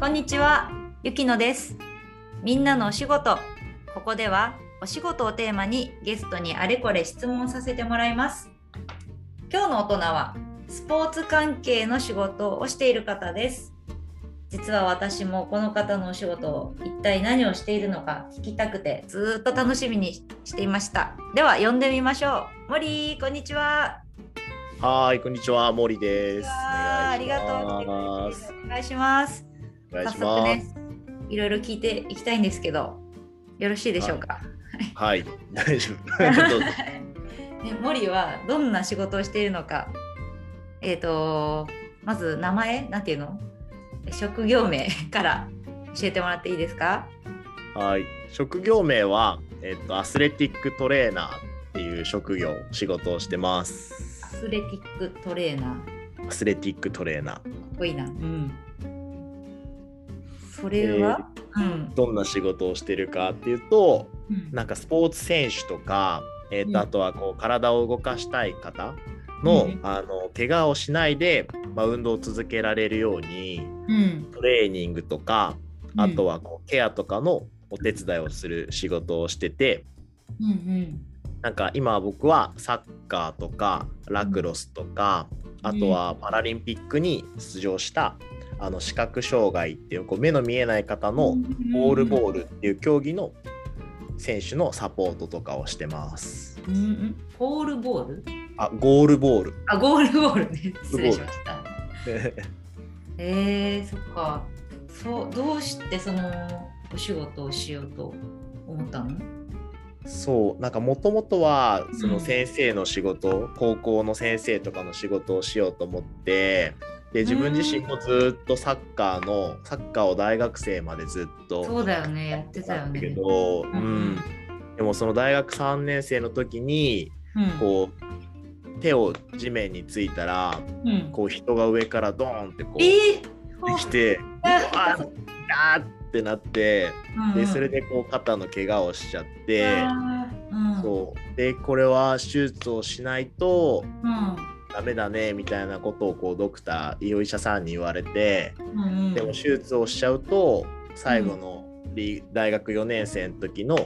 こんにちは、ゆきのです。みんなのお仕事。ここではお仕事をテーマにゲストにあれこれ質問させてもらいます。今日の大人はスポーツ関係の仕事をしている方です。実は私もこの方のお仕事を一体何をしているのか聞きたくてずーっと楽しみにしていました。では呼んでみましょう。森こんにちは。はい、こんにちは、森です。ありがとう。来てくれてお願いします。お願いし早速ねます。、いろいろ聞いていきたいんですけど、よろしいでしょうか？はい、大丈夫。ね、森はどんな仕事をしているのか、えっ、と、まず名前、なんていうの？職業名から教えてもらっていいですか？はい、職業名は、えっと、アスレティックトレーナーっていう職業、仕事をしてますア。スレティックトレーナー。かアスレティックトレーナー。っこいいな。うん。それは、うん。どんな仕事をしてるかっていうと、うんなんかスポーツ選手とか、えっうんと、あとはこう体を動かしたい方の、うんあの怪我をしないで、まあ、運動を続けられるようにうん。トレーニングとかあとは、はこうケアとかのお手伝いをする仕事をしててうんうん。なんか今僕はサッカーとかラクロスとかあとはパラリンピックに出場したあの視覚障害っていうこう目の見えない方のボールボールっていう競技の選手のサポートとかをしてます。うんうん。ポールボール？あゴールボール。あ、ゴールボールね。失礼しました。えー、そっか。そう、どうしてそのお仕事をしようと思ったの？そうなんかもともとはそうんの先生の仕事、高校の先生とかの仕事をしようと思ってで自分自身もずっとサッカーのサッカーを大学生までずっとそうだよね、やってたよだけね。ど、ううん。ん、でもその大学3年生の時にうん、こう手を地面についたらうん、こう人が上からドーンってこうえ来てうあわーあーってなってー、でそれで、でこう肩の怪我をしちゃって。うん、そう。でこれは手術をしないとうん、ダメだねみたいなことをこうドクターお医者さんに言われてうん、うん、でも手術をしちゃうと最後のリー大学4年生の時の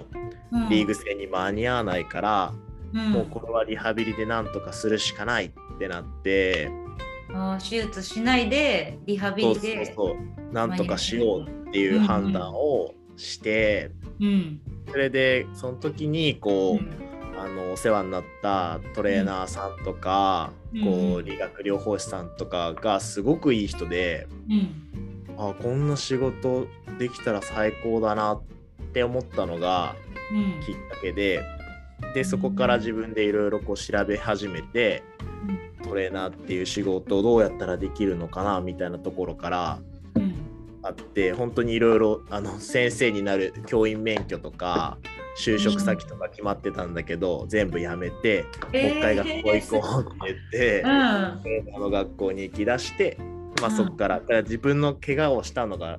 リーグ戦に間に合わないから、うん、もうこれはリハビリでなんとかするしかないってなって、あー手術しないでリハビそうそうリで、そう。なんとかしようっていう判断をして、うん、それでその時にこう、うん。あのお世話になったトレーナーさんとか、うんこうん。う理学療法士さんとかがすごくいい人で、うん、あこんな仕事できたら最高だなって思ったのがうん、きっかけででそこから自分でいろいろこう調べ始めてトレーナーっていう仕事をどうやったらできるのかなみたいなところからうん、あって本当にいろいろあの先生になる教員免許とか就職先とか決まってたんだけど、全部やめて、もう一回学校行こうって言って、うん、トレーナーの学校に行きだして、まあ、うん。そこから,、から自分の怪我をしたのが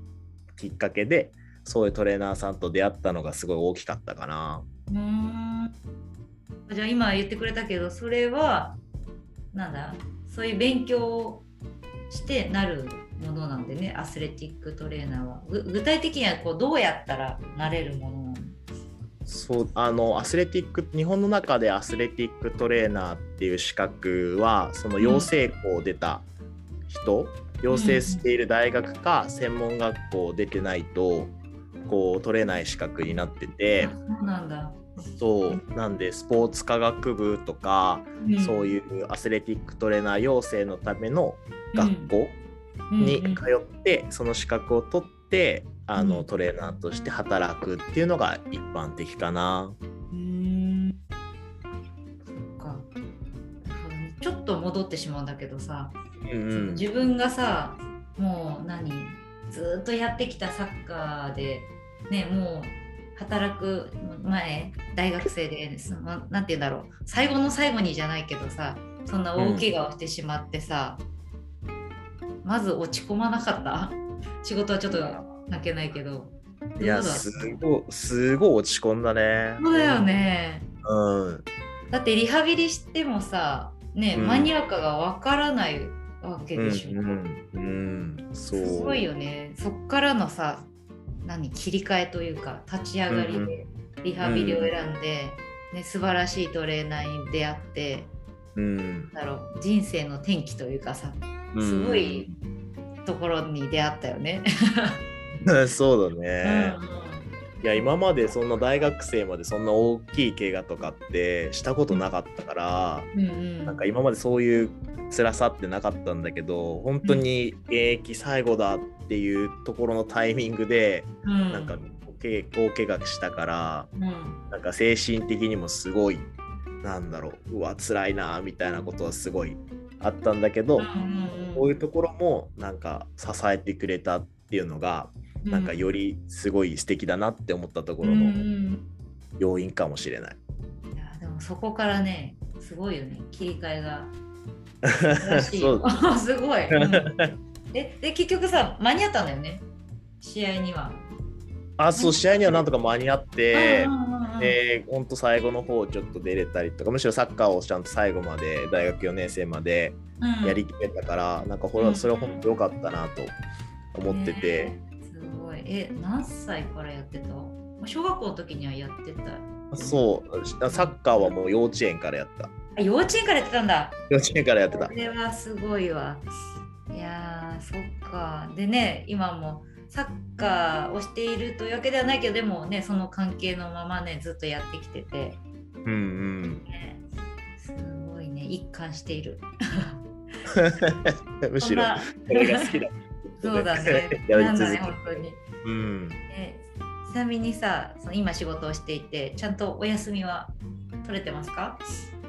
きっかけでそういうトレーナーさんと出会ったのがすごい大きかったかな。うーん。じゃあ今言ってくれたけどそれはなんだそういう勉強をしてなるものなんでねアスレティックトレーナーは。ぐ具体的にはこうどうやったらなれるものなのそうあのアスレティック日本の中でアスレティックトレーナーっていう資格はその養成校を出た人、養成している大学か専門学校出てないとこう取れない資格になってて。あそうなんだ、そうなんでスポーツ科学部とか、そういうアスレティックトレーナー養成のための学校にうんうん。通ってその資格を取ってあのうん。トレーナーとして働くっていうのが一般的かな。うー。んか。ちょっと戻ってしまうんだけどさ、うんうん。自分がさもう何ずーっとやってきたサッカーでねもう働く前大学生でそのなんて言うんだろう。最後の最後にじゃないけどさそんな大怪我をしてしまってさ、まず落ち込まなかった？仕事はちょっと関係ないけどいやすごいすごい落ち込んだね。そうだよねうん。だってリハビリしてもさね、うん間に合うかがわからないわけでしょ。うんうんうん、そうすごいよね。そっからのさ、何切り替えというか立ち上がりでリハビリを選んで、ね、素晴らしいトレーナーに出会って、うんだろう人生の転機というかさ、うんすごいところに出会ったよね。そうだうん。ね、いや今までそんな大学生までそんな大きい怪我とかってしたことなかったから、うんうん。なんか今までそういう辛さってなかったんだけど本当に現役最後だっていうところのタイミングで、うん。なんか大大怪我したからうん。なんか精神的にもすごいなんだろううわ辛いなみたいなことはすごいあったんだけど、こういうところもなんか支えてくれたっていうのが、うんなんかよりすごい素敵だなって思ったところうんうのん。要因かもしれない。いやでもそこからねすごいよね。切り替えが。すごい、うん。でで結局さ間に合ったんだよね？試合には。あそう試合にはなんとか間に合ってうんうんうんうん。で本当最後の方ちょっと出れたりとかむしろサッカーをちゃんと最後まで大学4年生までうんやりきれたから、なんかこれはそれは本当良かったなと思ってて、いえ何歳からやってた？小学校の時にはやってた。そう。サッカーはもう幼稚園からやった。あ幼稚園からやってたんだ。幼稚園からやってた。これはすごいわ。いやーそっか。でね今もサッカーをしているというわけではないけどでもねその関係のままねずっとやってきてて、うんうん。ね、すごいね。一貫している。むしろそんな。これが好きだそうだね。やりなんだね本当に、うん。ね、ちなみにさその今仕事をしていてちゃんとお休みは取れてますか？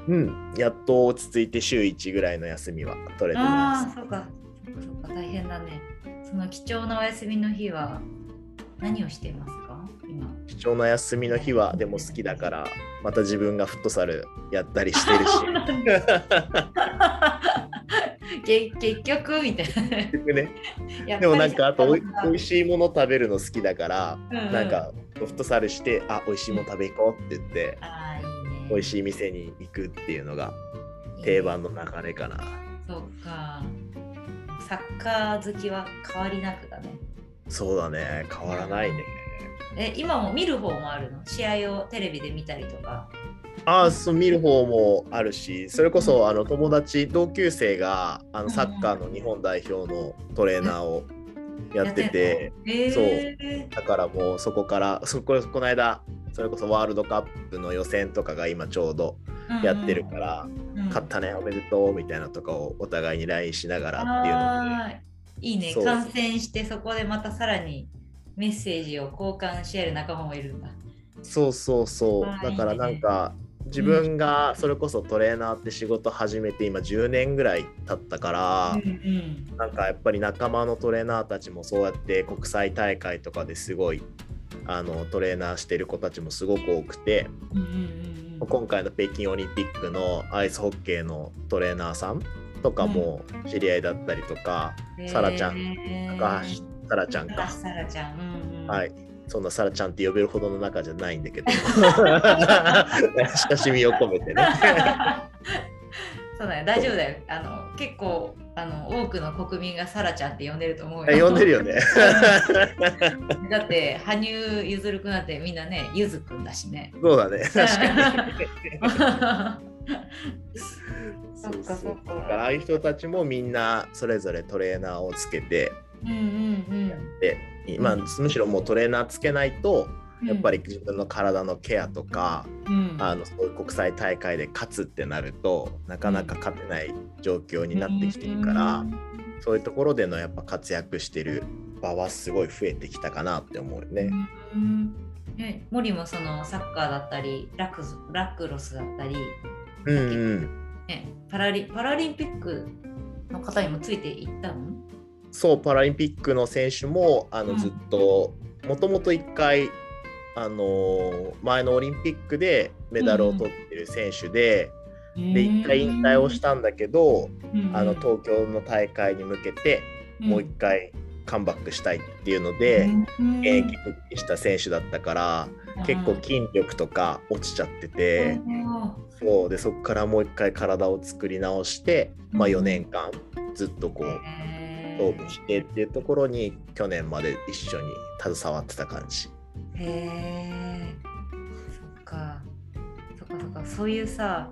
うん、やっと落ち着いて週1ぐらいの休みは取れてます。ああ。そうか。そうか大変だね。その貴重なお休みの日は何をしていますか？今。貴重な休みの日はでも好きだからまた自分がフットサルやったりしてるし 結局みたいな。結局ね。でもなんかあとおいうん美味しいもの食べるの好きだから、うんなんかフットサルしてあ美味しいもの食べ行こうって言ってああいいね。美味しい店に行くっていうのが定番の流れかな。そうか。サッカー好きは変わりなくだね。そうだね。変わらないね。え今も見る方もあるの？試合をテレビで見たりとか。ああそう見る方もあるしそれこそあの友達同級生があのサッカーの日本代表のトレーナーをやっててえー、だからもうそこからそここの間それこそワールドカップの予選とかが今ちょうどやってるから、勝ったねおめでとうみたいなとかをお互いに LINE しながらっていうので。いいね。そう。観戦してそこでまたさらにメッセージを交換し合える仲間もいるんだ。そうそうそう。だからなんか自分がそれこそトレーナーって仕事始めて今10年ぐらい経ったから、うんなんかやっぱり仲間のトレーナーたちもそうやって国際大会とかですごいあのトレーナーしてる子たちもすごく多くてうんうんうん。うん今回の北京オリンピックのアイスホッケーのトレーナーさんとかも知り合いだったりとか、うんサラちゃん高橋サラちゃんか、サラちゃん、うんうん、はい。そんなサラちゃんって呼べるほどの仲じゃないんだけど。親しみを込めてね。そうだよ。大丈夫だよ。あの結構あの多くの国民がサラちゃんって呼んでると思うよ。呼んでるよね。だって羽生結弦くんなんてみんなねゆずくんだしね。そうだね。確かに。そっかそっか。ああいう人たちもみんなそれぞれトレーナーをつけてうんうんで、まあ、うん。むしろもうトレーナーつけないとうん。やっぱり自分の体のケアとか、うん。あのそういう国際大会で勝つってなるとなかなか勝てない状況になってきてるから、そういうところでのやっぱ活躍してる場はすごい増えてきたかなって思うよね。うんね森もそのサッカーだったりラクスラクロスだったり、うんうん、ね、パラリパラリンピックの方にもついていったの？そうパラリンピックの選手もあのうん。ずっともともと1回あのー前のオリンピックでメダルを取ってる選手で、で1回引退をしたんだけど、あの東京の大会に向けてもう1回カムバックしたいっていうので、現役復帰した選手だったから、結構筋力とか落ちちゃってて、そうでそこからもう一回体を作り直して、まあ、うん。4年間ずっとこうへ勝負してっていうところに去年まで一緒に携わってた感じ。えへえそっか。そっかそっか。そういうさ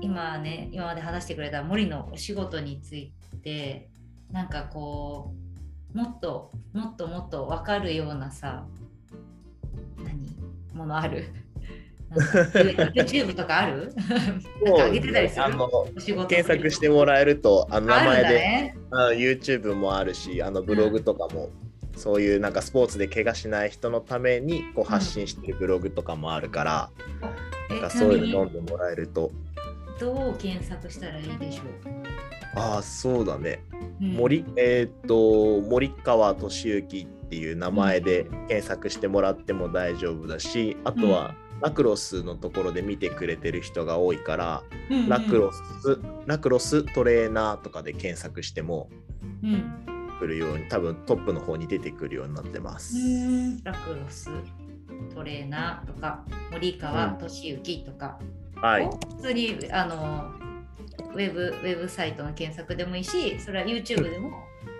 今ね今まで話してくれた森のお仕事についてなんかこうもっともっともっと分かるようなさ何？ものある？YouTube とかある？なんか上げてたりする？あの検索してもらえるとあの名前で、だね。あ YouTube もあるしあのブログとかも、そういうなんかスポーツで怪我しない人のためにこう発信してるブログとかもあるから、なんかえそういうの読んでもらえると。どう検索したらいいでしょああそうだね。う、うん。森えーっと森川俊之っていう名前で検索してもらっても大丈夫だしあとはラクロスのところで見てくれてる人が多いから、うんうん。ラクロスラクロストレーナーとかで検索してもうん。来るように多分トップの方に出てくるようになってます。ラクロストレーナーとか森川俊之とか、はい、普通にあのウェブウェブサイトの検索でもいいしそれは YouTube でも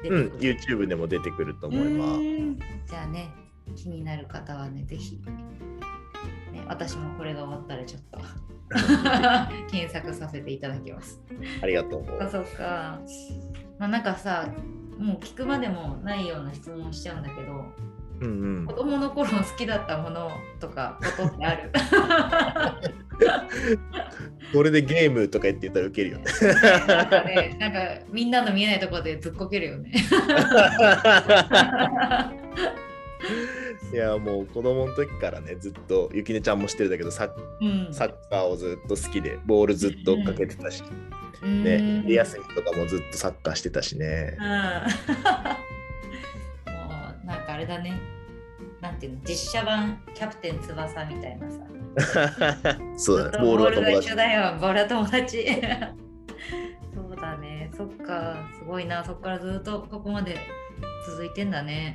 出うん、てくる、YouTube でも出てくると思います。うん。じゃあね気になる方はねぜひ、ね、私もこれが終わったらちょっと 検索させていただきます。ありがとう。そっかそっか。まあなんかさもう聞くまでもないような質問しちゃうんだけどうんうん子、供の頃好きだったものとかことってある？これでゲームとか言って言ったらウケるよね。なんかねなんかみんなの見えないところでずっこけるよね。いやもう子供の時からねずっとゆきねちゃんも知ってるんだけどサッうんサッカーをずっと好きでボールずっと追っかけてたし、ね、うん昼休みとかもずっとサッカーしてたしねうん。もうなんかあれだね。なんていうの実写版キャプテン翼みたいなさ。そうだねボールが友達一緒だよ。ボールは友達。そうだね。そっか。すごいな。そっからずっとここまで続いてんだね。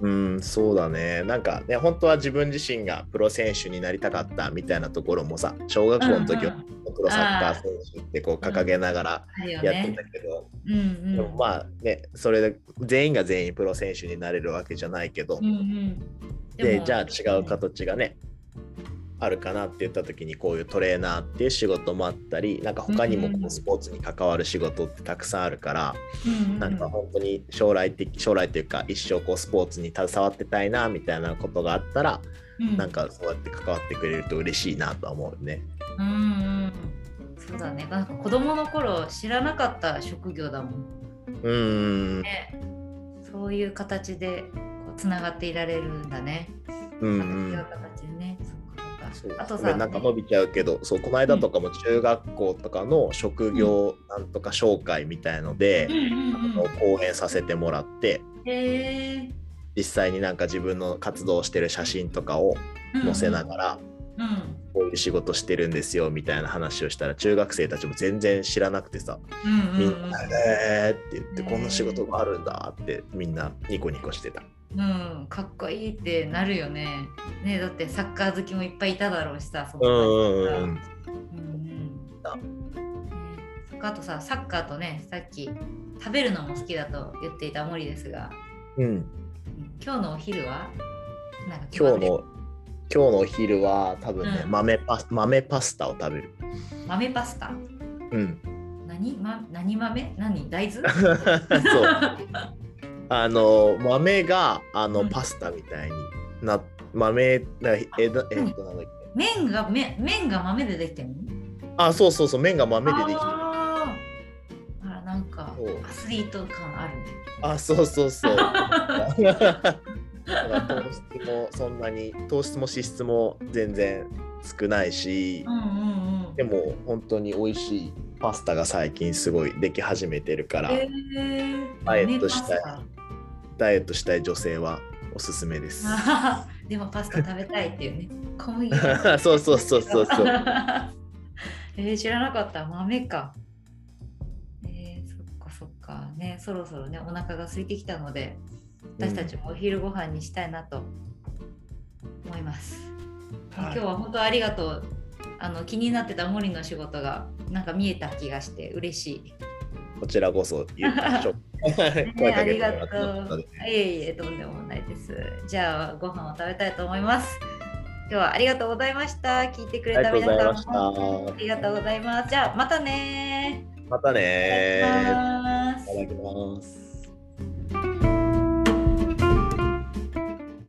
うんそうだねなんかね本当は自分自身がプロ選手になりたかったみたいなところもさ小学校の時はうんプロサッカー選手ってこう掲げながらやってね。たけど、うんうん。でもまあねそれで全員が全員プロ選手になれるわけじゃないけど、うんうん。もでじゃあ違う形がねあるかなって言った時にこういうトレーナーっていう仕事もあったりなんか他にもこうスポーツに関わる仕事ってたくさんあるから、うんうんなんか本当に将来的将来というか一生こうスポーツに携わってたいなみたいなことがあったら、うんなんかそうやって関わってくれると嬉しいなとは思うね。うんうん。そうだね。なんか子供の頃知らなかった職業だもん。うーんね。そういう形でこうつながっていられるんだね。うんうんう形でね。あとさ、なんか伸びちゃうけど、そうこの間とかも中学校とかの職業なんとか紹介みたいので講演させてもらって。実際になんか自分の活動してる写真とかを載せながら。こういう仕事してるんですよみたいな話をしたら中学生たちも全然知らなくてさ「うんうんうん。みんなえー」って言ってねこんな仕事があるんだってみんなニコニコしてた。うん、かっこいいってなるよね。ねだってサッカー好きもいっぱいいただろうしさ、そうんのさうんあとさ、サッカーとね、さっき食べるのも好きだと言っていた森ですが、うん、うん今日のお昼は？なんか今日の今日のお昼は多分ね、うん。豆パ豆パスタを食べる。豆パスタ？うん、何,、ま、何豆？何？大豆？そうあの豆があのうん。パスタみたいにな豆なええっとなんだっけ？麺がめ麺が豆でできてるの？あそうそうそう麺が豆でできてる。あらなんかアスリート感あるね。あそうそうそう。糖質もそんなに糖質も脂質も全然少ないしうんうんうん。でも本当に美味しいパスタが最近すごいでき始めてるから、えー。ダイエットしたいダイエットしたい女性はおすすめです。タ でもパスタ食べたいっていうね。小麦 そうそうそうそうそう。えー、知らなかった豆か。えー、そっかそっかねそろそろねお腹が空いてきたので私たちもお昼ご飯にしたいなと思います。はい今日は本当ありがとうあの気になってた森の仕事がなんか見えた気がして嬉しい。こちらこそ言いましょう。ね、ありがとう。いえいえ、とんでもないです。じゃあ、ご飯を食べたいと思います。今日はありがとうございました。聞いてくれた皆さんもありがとうございます。じゃあ、またね。またね。いただきます。